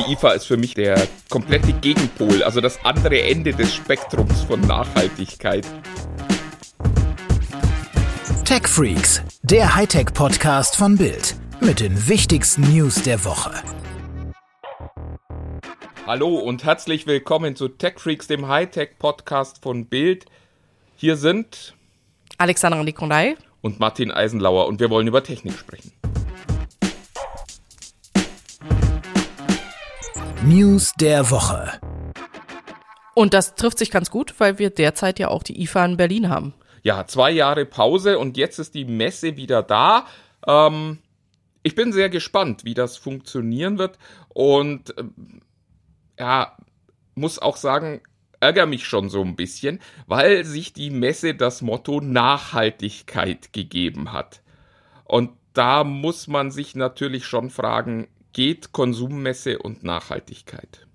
Die IFA ist für mich der komplette Gegenpol, also das andere Ende des Spektrums von Nachhaltigkeit. Tech Freaks, der Hightech-Podcast von Bild mit den wichtigsten News der Woche. Hallo und herzlich willkommen zu Tech Freaks, dem Hightech-Podcast von Bild. Hier sind Alexandra Nikolai und Martin Eisenlauer und wir wollen über Technik sprechen. News der Woche. Und das trifft sich ganz gut, weil wir derzeit ja auch die IFA in Berlin haben. Ja, zwei Jahre Pause und jetzt ist die Messe wieder da. Ähm, ich bin sehr gespannt, wie das funktionieren wird und äh, ja, muss auch sagen, ärgere mich schon so ein bisschen, weil sich die Messe das Motto Nachhaltigkeit gegeben hat. Und da muss man sich natürlich schon fragen, geht Konsummesse und Nachhaltigkeit?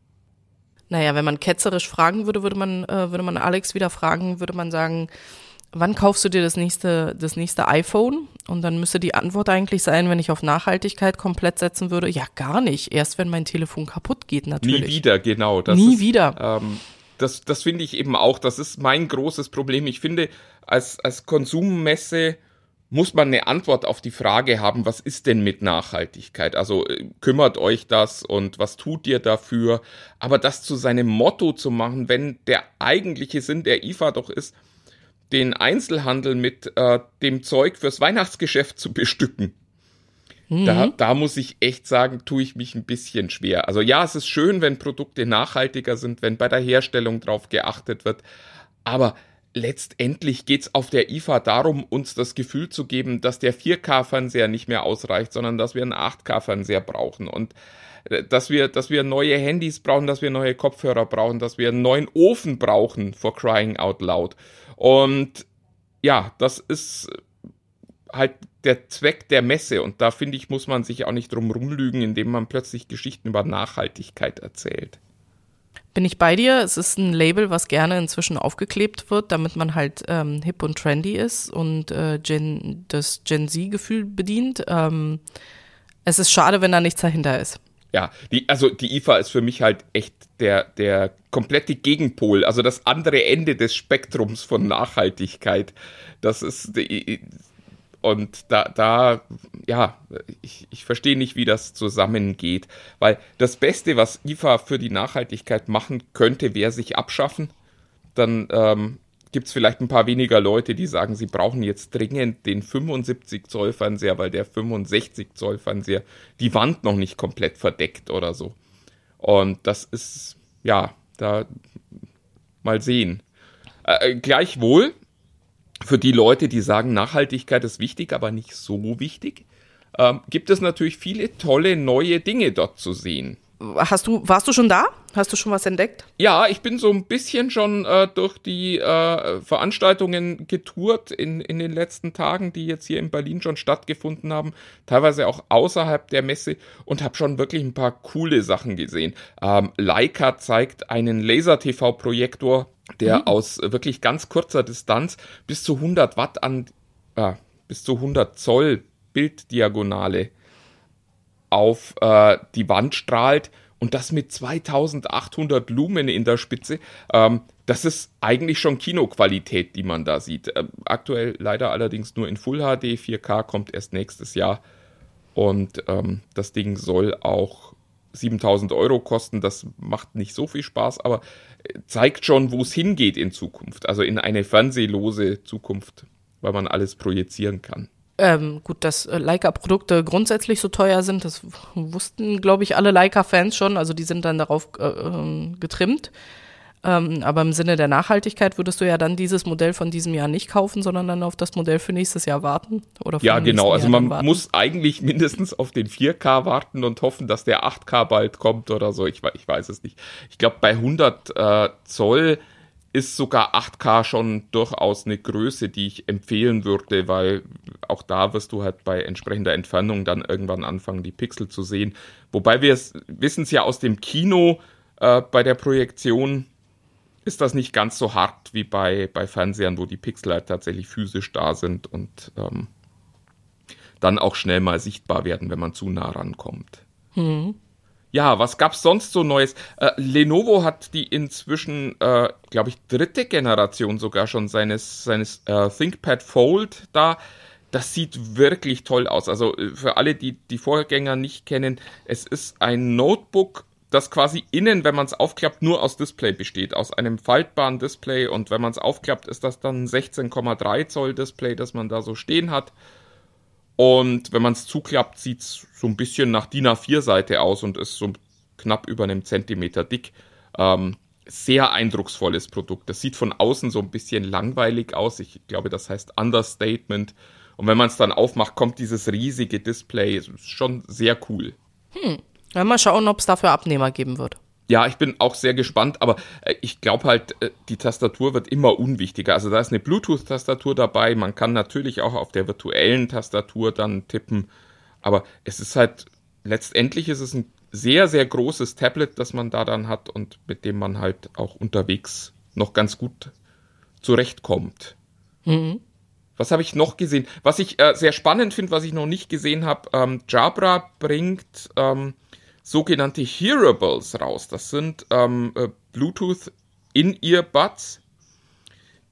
Naja, wenn man ketzerisch fragen würde, würde man, äh, würde man Alex wieder fragen, würde man sagen, wann kaufst du dir das nächste, das nächste iPhone? Und dann müsste die Antwort eigentlich sein, wenn ich auf Nachhaltigkeit komplett setzen würde, ja, gar nicht. Erst wenn mein Telefon kaputt geht, natürlich. Nie wieder, genau. Das Nie ist, wieder. Ähm, das, das finde ich eben auch, das ist mein großes Problem. Ich finde, als, als Konsummesse muss man eine Antwort auf die Frage haben, was ist denn mit Nachhaltigkeit? Also äh, kümmert euch das und was tut ihr dafür? Aber das zu seinem Motto zu machen, wenn der eigentliche Sinn der IFA doch ist, den Einzelhandel mit äh, dem Zeug fürs Weihnachtsgeschäft zu bestücken. Mhm. Da, da muss ich echt sagen, tue ich mich ein bisschen schwer. Also ja, es ist schön, wenn Produkte nachhaltiger sind, wenn bei der Herstellung drauf geachtet wird. Aber letztendlich geht's auf der IFA darum, uns das Gefühl zu geben, dass der 4K-Fernseher nicht mehr ausreicht, sondern dass wir einen 8K-Fernseher brauchen und äh, dass wir, dass wir neue Handys brauchen, dass wir neue Kopfhörer brauchen, dass wir einen neuen Ofen brauchen, for crying out loud. Und ja, das ist halt der Zweck der Messe und da finde ich, muss man sich auch nicht drum rumlügen, indem man plötzlich Geschichten über Nachhaltigkeit erzählt bin ich bei dir. Es ist ein Label, was gerne inzwischen aufgeklebt wird, damit man halt ähm, hip und trendy ist und äh, Gen, das Gen Z-Gefühl bedient. Ähm, es ist schade, wenn da nichts dahinter ist. Ja, die, also die IFA ist für mich halt echt der, der komplette Gegenpol, also das andere Ende des Spektrums von Nachhaltigkeit. Das ist und da, da ja, ich, ich verstehe nicht, wie das zusammengeht. Weil das Beste, was IFA für die Nachhaltigkeit machen könnte, wäre sich abschaffen. Dann ähm, gibt es vielleicht ein paar weniger Leute, die sagen, sie brauchen jetzt dringend den 75 Zoll Fernseher, weil der 65 Zoll Fernseher die Wand noch nicht komplett verdeckt oder so. Und das ist, ja, da mal sehen. Äh, gleichwohl für die Leute, die sagen, Nachhaltigkeit ist wichtig, aber nicht so wichtig, ähm, gibt es natürlich viele tolle neue Dinge dort zu sehen. Hast du, warst du schon da? Hast du schon was entdeckt? Ja, ich bin so ein bisschen schon äh, durch die äh, Veranstaltungen getourt in, in den letzten Tagen, die jetzt hier in Berlin schon stattgefunden haben, teilweise auch außerhalb der Messe und habe schon wirklich ein paar coole Sachen gesehen. Ähm, Leica zeigt einen Laser-TV-Projektor, der mhm. aus wirklich ganz kurzer Distanz bis zu 100 Watt an, äh, bis zu 100 Zoll Bilddiagonale auf äh, die Wand strahlt und das mit 2800 Lumen in der Spitze. Ähm, das ist eigentlich schon Kinoqualität, die man da sieht. Ähm, aktuell leider allerdings nur in Full HD. 4K kommt erst nächstes Jahr. Und ähm, das Ding soll auch 7000 Euro kosten. Das macht nicht so viel Spaß, aber äh, zeigt schon, wo es hingeht in Zukunft. Also in eine fernsehlose Zukunft, weil man alles projizieren kann. Ähm, gut, dass äh, Leica-Produkte grundsätzlich so teuer sind, das wussten, glaube ich, alle Leica-Fans schon. Also die sind dann darauf äh, ähm, getrimmt. Ähm, aber im Sinne der Nachhaltigkeit würdest du ja dann dieses Modell von diesem Jahr nicht kaufen, sondern dann auf das Modell für nächstes Jahr warten. Oder ja, genau. Also man muss eigentlich mindestens auf den 4K warten und hoffen, dass der 8K bald kommt oder so. Ich, ich weiß es nicht. Ich glaube, bei 100 äh, Zoll ist sogar 8K schon durchaus eine Größe, die ich empfehlen würde, weil auch da wirst du halt bei entsprechender Entfernung dann irgendwann anfangen, die Pixel zu sehen. Wobei wir wissen es ja aus dem Kino, äh, bei der Projektion ist das nicht ganz so hart wie bei, bei Fernsehern, wo die Pixel halt tatsächlich physisch da sind und ähm, dann auch schnell mal sichtbar werden, wenn man zu nah rankommt. Mhm. Ja, was gab's sonst so Neues? Äh, Lenovo hat die inzwischen, äh, glaube ich, dritte Generation sogar schon seines, seines äh, ThinkPad Fold da. Das sieht wirklich toll aus. Also äh, für alle, die die Vorgänger nicht kennen, es ist ein Notebook, das quasi innen, wenn man es aufklappt, nur aus Display besteht, aus einem faltbaren Display. Und wenn man es aufklappt, ist das dann ein 16,3 Zoll Display, das man da so stehen hat. Und wenn man es zuklappt, sieht es so ein bisschen nach DIN A4-Seite aus und ist so knapp über einem Zentimeter dick. Ähm, sehr eindrucksvolles Produkt. Das sieht von außen so ein bisschen langweilig aus. Ich glaube, das heißt Understatement. Und wenn man es dann aufmacht, kommt dieses riesige Display. Schon sehr cool. Hm. mal schauen, ob es dafür Abnehmer geben wird. Ja, ich bin auch sehr gespannt, aber äh, ich glaube halt, äh, die Tastatur wird immer unwichtiger. Also da ist eine Bluetooth-Tastatur dabei. Man kann natürlich auch auf der virtuellen Tastatur dann tippen. Aber es ist halt, letztendlich ist es ein sehr, sehr großes Tablet, das man da dann hat und mit dem man halt auch unterwegs noch ganz gut zurechtkommt. Mhm. Was habe ich noch gesehen? Was ich äh, sehr spannend finde, was ich noch nicht gesehen habe, ähm, Jabra bringt ähm, sogenannte Hearables raus. Das sind ähm, äh, Bluetooth In-Ear-Buds,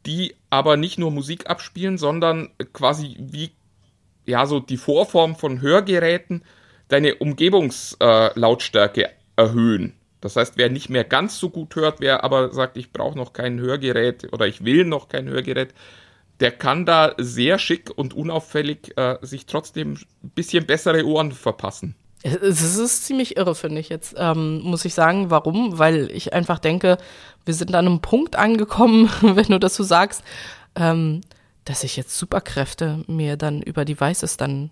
die aber nicht nur Musik abspielen, sondern quasi wie ja so die Vorform von Hörgeräten deine Umgebungslautstärke äh, erhöhen. Das heißt, wer nicht mehr ganz so gut hört, wer aber sagt, ich brauche noch kein Hörgerät oder ich will noch kein Hörgerät, der kann da sehr schick und unauffällig äh, sich trotzdem ein bisschen bessere Ohren verpassen. Es ist ziemlich irre, finde ich jetzt, ähm, muss ich sagen. Warum? Weil ich einfach denke, wir sind an einem Punkt angekommen, wenn du das so sagst, ähm, dass ich jetzt Superkräfte mir dann über Devices dann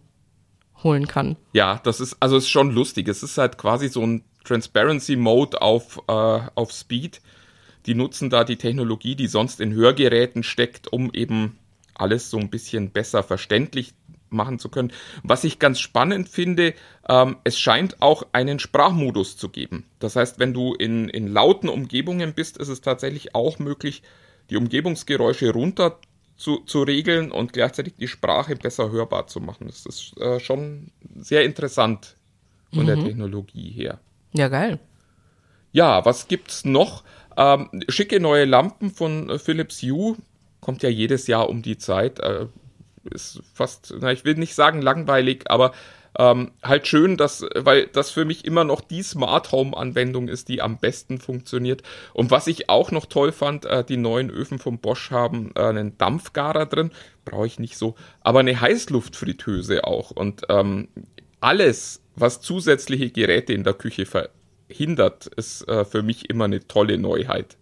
holen kann. Ja, das ist, also ist schon lustig. Es ist halt quasi so ein Transparency Mode auf, äh, auf Speed. Die nutzen da die Technologie, die sonst in Hörgeräten steckt, um eben alles so ein bisschen besser verständlich machen zu können. Was ich ganz spannend finde, ähm, es scheint auch einen Sprachmodus zu geben. Das heißt, wenn du in, in lauten Umgebungen bist, ist es tatsächlich auch möglich, die Umgebungsgeräusche runter zu, zu regeln und gleichzeitig die Sprache besser hörbar zu machen. Das ist äh, schon sehr interessant von mhm. der Technologie her. Ja, geil. Ja, was gibt's noch? Ähm, schicke neue Lampen von äh, Philips Hue. Kommt ja jedes Jahr um die Zeit. Äh, ist fast, na, ich will nicht sagen langweilig, aber ähm, halt schön, dass, weil das für mich immer noch die Smart Home Anwendung ist, die am besten funktioniert. Und was ich auch noch toll fand, äh, die neuen Öfen von Bosch haben äh, einen Dampfgarer drin, brauche ich nicht so, aber eine Heißluftfritteuse auch. Und ähm, alles, was zusätzliche Geräte in der Küche verhindert, ist äh, für mich immer eine tolle Neuheit.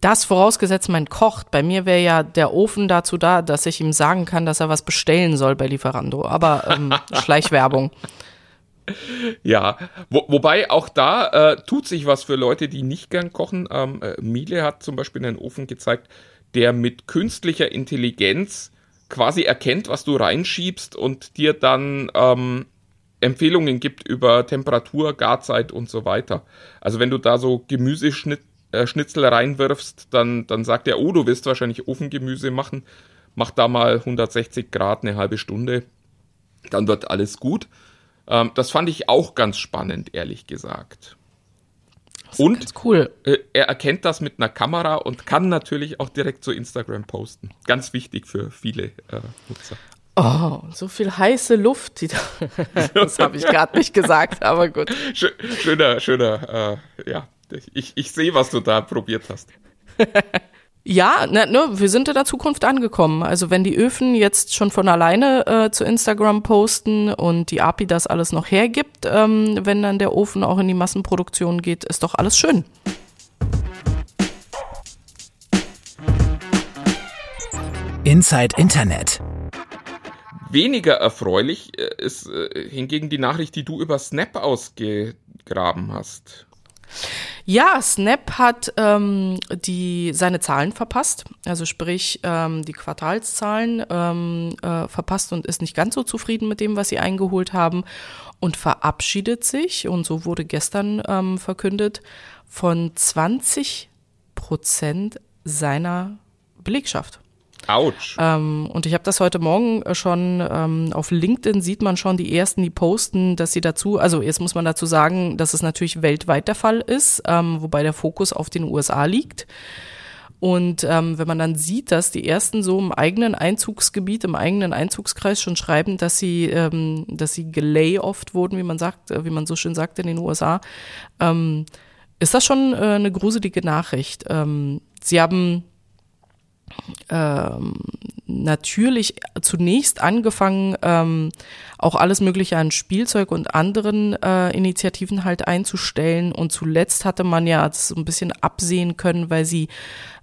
Das vorausgesetzt, man kocht. Bei mir wäre ja der Ofen dazu da, dass ich ihm sagen kann, dass er was bestellen soll bei Lieferando. Aber ähm, Schleichwerbung. Ja, wo, wobei auch da äh, tut sich was für Leute, die nicht gern kochen. Ähm, äh, Miele hat zum Beispiel einen Ofen gezeigt, der mit künstlicher Intelligenz quasi erkennt, was du reinschiebst und dir dann ähm, Empfehlungen gibt über Temperatur, Garzeit und so weiter. Also wenn du da so Gemüseschnitt äh, Schnitzel reinwirfst, dann, dann sagt er, oh, du willst wahrscheinlich Ofengemüse machen, mach da mal 160 Grad eine halbe Stunde, dann wird alles gut. Ähm, das fand ich auch ganz spannend, ehrlich gesagt. Und cool. Äh, er erkennt das mit einer Kamera und kann natürlich auch direkt zu Instagram posten. Ganz wichtig für viele äh, Nutzer. Oh, so viel heiße Luft. Da, das habe ich gerade nicht gesagt, aber gut. Schöner, schöner, äh, ja, ich, ich sehe, was du da probiert hast. Ja, ne, ne, wir sind in der Zukunft angekommen. Also wenn die Öfen jetzt schon von alleine äh, zu Instagram posten und die API das alles noch hergibt, ähm, wenn dann der Ofen auch in die Massenproduktion geht, ist doch alles schön. Inside Internet. Weniger erfreulich äh, ist äh, hingegen die Nachricht, die du über Snap ausgegraben hast. Ja, Snap hat ähm, die, seine Zahlen verpasst, also sprich ähm, die Quartalszahlen ähm, äh, verpasst und ist nicht ganz so zufrieden mit dem, was sie eingeholt haben und verabschiedet sich, und so wurde gestern ähm, verkündet, von 20 Prozent seiner Belegschaft. Autsch. Ähm, und ich habe das heute Morgen schon ähm, auf LinkedIn sieht man schon die ersten, die posten, dass sie dazu, also jetzt muss man dazu sagen, dass es natürlich weltweit der Fall ist, ähm, wobei der Fokus auf den USA liegt. Und ähm, wenn man dann sieht, dass die ersten so im eigenen Einzugsgebiet, im eigenen Einzugskreis schon schreiben, dass sie, ähm, dass sie gelayofft wurden, wie man sagt, äh, wie man so schön sagt in den USA, ähm, ist das schon äh, eine gruselige Nachricht. Ähm, sie haben ähm, natürlich zunächst angefangen, ähm, auch alles Mögliche an Spielzeug und anderen äh, Initiativen halt einzustellen. Und zuletzt hatte man ja das so ein bisschen absehen können, weil sie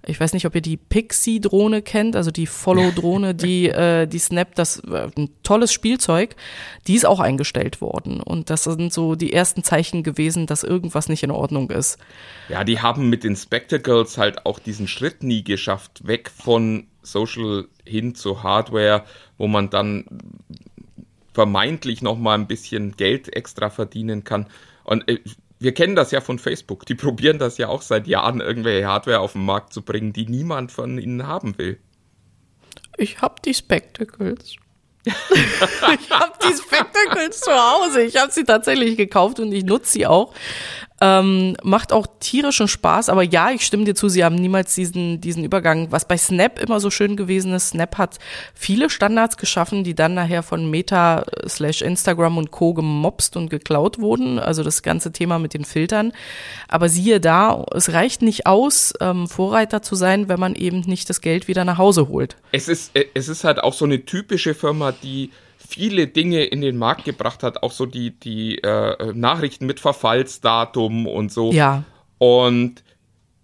ich weiß nicht, ob ihr die Pixie-Drohne kennt, also die Follow-Drohne, die, äh, die Snap, das äh, ein tolles Spielzeug, die ist auch eingestellt worden. Und das sind so die ersten Zeichen gewesen, dass irgendwas nicht in Ordnung ist. Ja, die haben mit den Spectacles halt auch diesen Schritt nie geschafft, weg von Social hin zu Hardware, wo man dann vermeintlich noch mal ein bisschen Geld extra verdienen kann. Und äh, wir kennen das ja von Facebook. Die probieren das ja auch seit Jahren, irgendwelche Hardware auf den Markt zu bringen, die niemand von ihnen haben will. Ich hab die Spectacles. ich hab die Spectacles zu Hause. Ich habe sie tatsächlich gekauft und ich nutze sie auch. Ähm, macht auch tierischen Spaß, aber ja, ich stimme dir zu, sie haben niemals diesen, diesen Übergang, was bei Snap immer so schön gewesen ist. Snap hat viele Standards geschaffen, die dann nachher von Meta äh, slash Instagram und Co. gemobst und geklaut wurden. Also das ganze Thema mit den Filtern. Aber siehe da, es reicht nicht aus, ähm, Vorreiter zu sein, wenn man eben nicht das Geld wieder nach Hause holt. Es ist, äh, es ist halt auch so eine typische Firma, die viele Dinge in den Markt gebracht hat, auch so die, die äh, Nachrichten mit Verfallsdatum und so. Ja. Und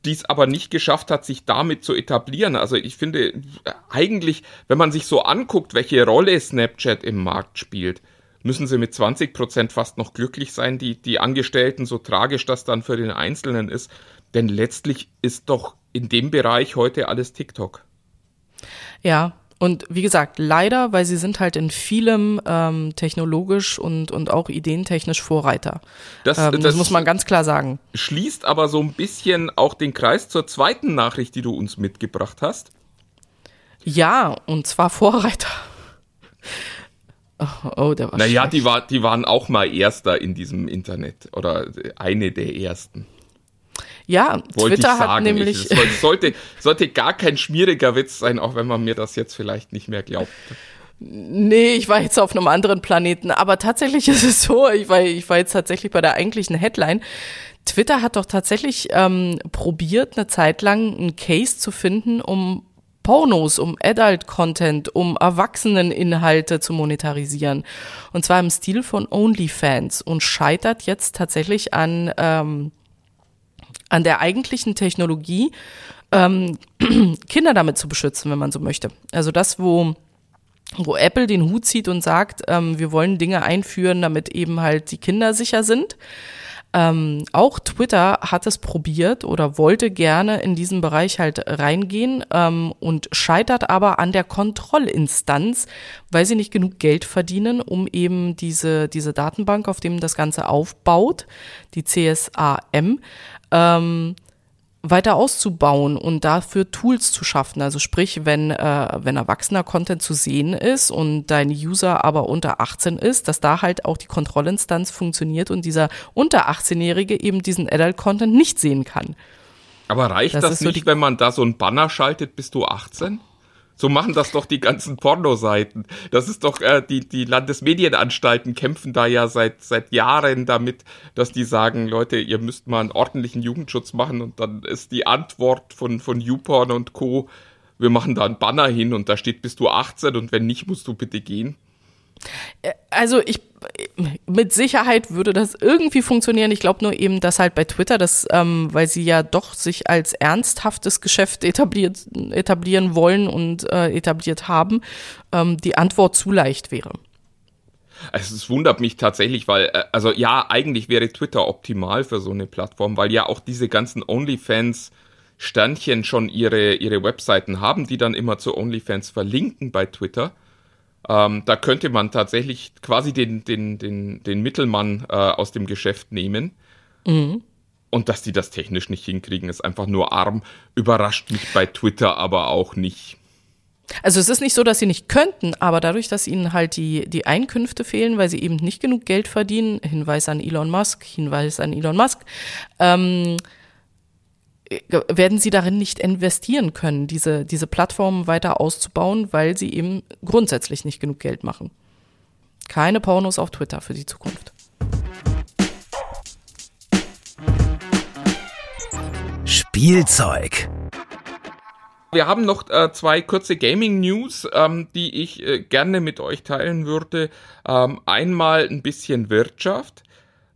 dies aber nicht geschafft hat, sich damit zu etablieren. Also ich finde eigentlich, wenn man sich so anguckt, welche Rolle Snapchat im Markt spielt, müssen sie mit 20 Prozent fast noch glücklich sein, die, die Angestellten, so tragisch das dann für den Einzelnen ist. Denn letztlich ist doch in dem Bereich heute alles TikTok. Ja, und wie gesagt, leider, weil sie sind halt in vielem ähm, technologisch und, und auch ideentechnisch Vorreiter. Das, ähm, das, das muss man ganz klar sagen. Schließt aber so ein bisschen auch den Kreis zur zweiten Nachricht, die du uns mitgebracht hast. Ja, und zwar Vorreiter. Oh, oh der war Naja, die, war, die waren auch mal Erster in diesem Internet oder eine der ersten. Ja, Wollte Twitter hat nämlich. Es sollte, sollte gar kein schmieriger Witz sein, auch wenn man mir das jetzt vielleicht nicht mehr glaubt. Nee, ich war jetzt auf einem anderen Planeten. Aber tatsächlich ist es so, ich war, ich war jetzt tatsächlich bei der eigentlichen Headline. Twitter hat doch tatsächlich ähm, probiert, eine Zeit lang einen Case zu finden, um Pornos, um Adult-Content, um Erwachseneninhalte zu monetarisieren. Und zwar im Stil von OnlyFans und scheitert jetzt tatsächlich an ähm, an der eigentlichen Technologie, ähm, Kinder damit zu beschützen, wenn man so möchte. Also das, wo wo Apple den Hut zieht und sagt, ähm, wir wollen Dinge einführen, damit eben halt die Kinder sicher sind. Ähm, auch Twitter hat es probiert oder wollte gerne in diesen Bereich halt reingehen ähm, und scheitert aber an der Kontrollinstanz, weil sie nicht genug Geld verdienen, um eben diese, diese Datenbank, auf dem das Ganze aufbaut, die CSAM, ähm, weiter auszubauen und dafür Tools zu schaffen. Also sprich, wenn, äh, wenn erwachsener Content zu sehen ist und dein User aber unter 18 ist, dass da halt auch die Kontrollinstanz funktioniert und dieser unter 18-Jährige eben diesen Adult-Content nicht sehen kann. Aber reicht das, das nicht, so wenn man da so ein Banner schaltet, bist du 18? So machen das doch die ganzen Pornoseiten. Das ist doch, äh, die, die Landesmedienanstalten kämpfen da ja seit, seit Jahren damit, dass die sagen, Leute, ihr müsst mal einen ordentlichen Jugendschutz machen und dann ist die Antwort von, von YouPorn und Co., wir machen da einen Banner hin und da steht, bist du 18 und wenn nicht, musst du bitte gehen. Äh, also ich mit Sicherheit würde das irgendwie funktionieren. Ich glaube nur eben, dass halt bei Twitter, das, ähm, weil sie ja doch sich als ernsthaftes Geschäft etabliert, etablieren wollen und äh, etabliert haben, ähm, die Antwort zu leicht wäre. Also es wundert mich tatsächlich, weil, äh, also ja, eigentlich wäre Twitter optimal für so eine Plattform, weil ja auch diese ganzen OnlyFans Sternchen schon ihre, ihre Webseiten haben, die dann immer zu OnlyFans verlinken bei Twitter. Ähm, da könnte man tatsächlich quasi den, den, den, den Mittelmann äh, aus dem Geschäft nehmen. Mhm. Und dass die das technisch nicht hinkriegen, ist einfach nur arm. Überrascht mich bei Twitter aber auch nicht. Also es ist nicht so, dass sie nicht könnten, aber dadurch, dass ihnen halt die, die Einkünfte fehlen, weil sie eben nicht genug Geld verdienen, Hinweis an Elon Musk, Hinweis an Elon Musk, ähm, werden sie darin nicht investieren können, diese, diese Plattformen weiter auszubauen, weil sie eben grundsätzlich nicht genug Geld machen. Keine Pornos auf Twitter für die Zukunft. Spielzeug. Wir haben noch äh, zwei kurze Gaming-News, ähm, die ich äh, gerne mit euch teilen würde. Ähm, einmal ein bisschen Wirtschaft.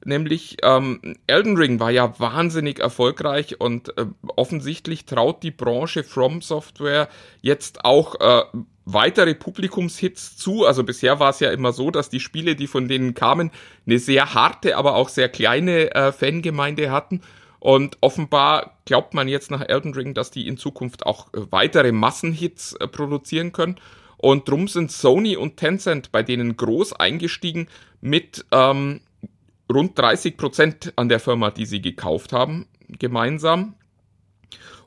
Nämlich ähm, Elden Ring war ja wahnsinnig erfolgreich und äh, offensichtlich traut die Branche From Software jetzt auch äh, weitere Publikumshits zu. Also bisher war es ja immer so, dass die Spiele, die von denen kamen, eine sehr harte, aber auch sehr kleine äh, Fangemeinde hatten. Und offenbar glaubt man jetzt nach Elden Ring, dass die in Zukunft auch äh, weitere Massenhits äh, produzieren können. Und drum sind Sony und Tencent bei denen groß eingestiegen mit ähm, rund 30 Prozent an der Firma, die sie gekauft haben, gemeinsam.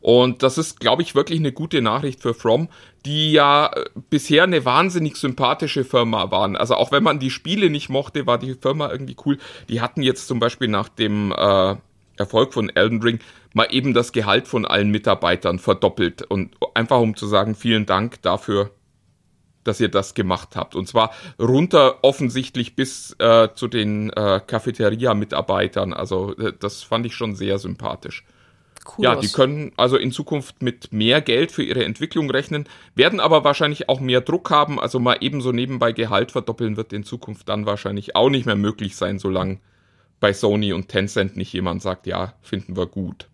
Und das ist, glaube ich, wirklich eine gute Nachricht für From, die ja äh, bisher eine wahnsinnig sympathische Firma waren. Also auch wenn man die Spiele nicht mochte, war die Firma irgendwie cool. Die hatten jetzt zum Beispiel nach dem äh, Erfolg von Elden Ring mal eben das Gehalt von allen Mitarbeitern verdoppelt und einfach um zu sagen, vielen Dank dafür, dass ihr das gemacht habt. Und zwar runter offensichtlich bis äh, zu den äh, Cafeteria-Mitarbeitern. Also äh, das fand ich schon sehr sympathisch. Cool ja, die können also in Zukunft mit mehr Geld für ihre Entwicklung rechnen, werden aber wahrscheinlich auch mehr Druck haben. Also mal ebenso nebenbei Gehalt verdoppeln wird in Zukunft dann wahrscheinlich auch nicht mehr möglich sein, solange bei Sony und Tencent nicht jemand sagt, ja, finden wir gut.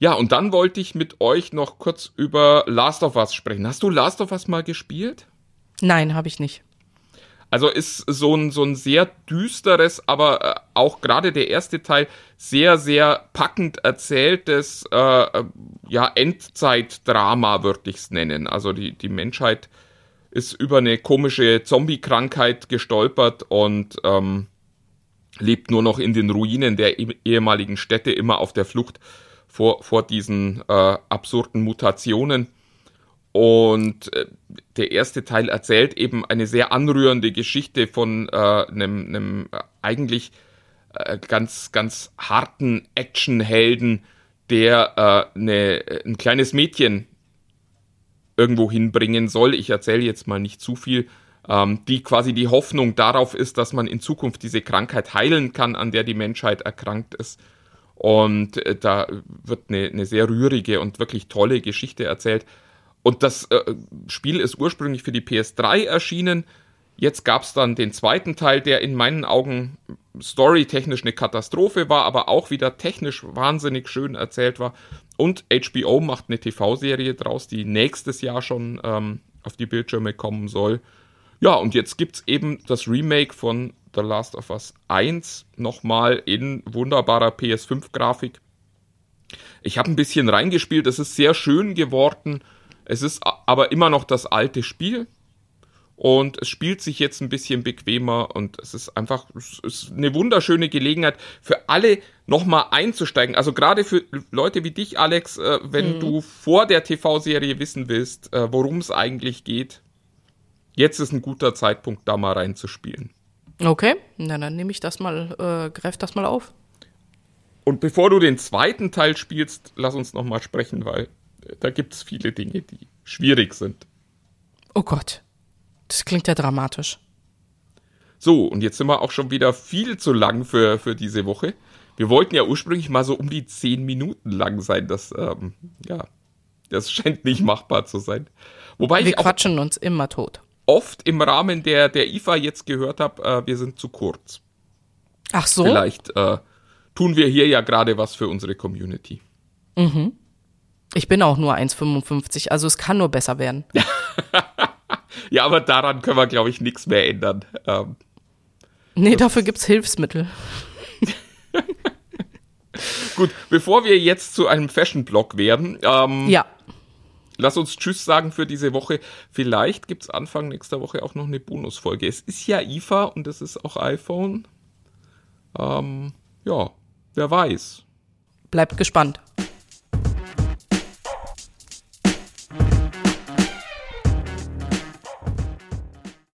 Ja, und dann wollte ich mit euch noch kurz über Last of Us sprechen. Hast du Last of Us mal gespielt? Nein, habe ich nicht. Also ist so ein, so ein sehr düsteres, aber äh, auch gerade der erste Teil sehr, sehr packend erzähltes äh, äh ja, Endzeitdrama, würde ich es nennen. Also die, die Menschheit ist über eine komische Zombie-Krankheit gestolpert und ähm, lebt nur noch in den Ruinen der ehemaligen Städte, immer auf der Flucht vor, vor diesen äh, absurden Mutationen. Und äh, der erste Teil erzählt eben eine sehr anrührende Geschichte von äh, einem, einem eigentlich äh, ganz, ganz harten Actionhelden, der äh, eine, ein kleines Mädchen irgendwo hinbringen soll. Ich erzähle jetzt mal nicht zu viel ähm, die quasi die Hoffnung darauf ist, dass man in Zukunft diese Krankheit heilen kann, an der die Menschheit erkrankt ist. Und äh, da wird eine, eine sehr rührige und wirklich tolle Geschichte erzählt. Und das äh, Spiel ist ursprünglich für die PS3 erschienen. Jetzt gab es dann den zweiten Teil, der in meinen Augen storytechnisch eine Katastrophe war, aber auch wieder technisch wahnsinnig schön erzählt war. Und HBO macht eine TV-Serie draus, die nächstes Jahr schon ähm, auf die Bildschirme kommen soll. Ja, und jetzt gibt's eben das Remake von The Last of Us 1 nochmal in wunderbarer PS5-Grafik. Ich habe ein bisschen reingespielt, es ist sehr schön geworden. Es ist aber immer noch das alte Spiel. Und es spielt sich jetzt ein bisschen bequemer und es ist einfach es ist eine wunderschöne Gelegenheit für alle nochmal einzusteigen. Also gerade für Leute wie dich, Alex, äh, wenn mhm. du vor der TV-Serie wissen willst, äh, worum es eigentlich geht, jetzt ist ein guter Zeitpunkt, da mal reinzuspielen. Okay, na dann nehme ich das mal, äh, greif das mal auf. Und bevor du den zweiten Teil spielst, lass uns noch mal sprechen, weil äh, da gibt es viele Dinge, die schwierig sind. Oh Gott, das klingt ja dramatisch. So, und jetzt sind wir auch schon wieder viel zu lang für, für diese Woche. Wir wollten ja ursprünglich mal so um die zehn Minuten lang sein. Das, ähm, ja, das scheint nicht machbar zu sein. Wobei wir quatschen uns immer tot oft im Rahmen der, der IFA jetzt gehört habe, äh, wir sind zu kurz. Ach so. Vielleicht äh, tun wir hier ja gerade was für unsere Community. Mhm. Ich bin auch nur 1,55, also es kann nur besser werden. ja, aber daran können wir, glaube ich, nichts mehr ändern. Ähm, nee, dafür gibt es Hilfsmittel. Gut, bevor wir jetzt zu einem Fashion-Blog werden. Ähm, ja lass uns Tschüss sagen für diese Woche. Vielleicht gibt's Anfang nächster Woche auch noch eine Bonusfolge. Es ist ja IFA und es ist auch iPhone. Ähm, ja, wer weiß. Bleibt gespannt.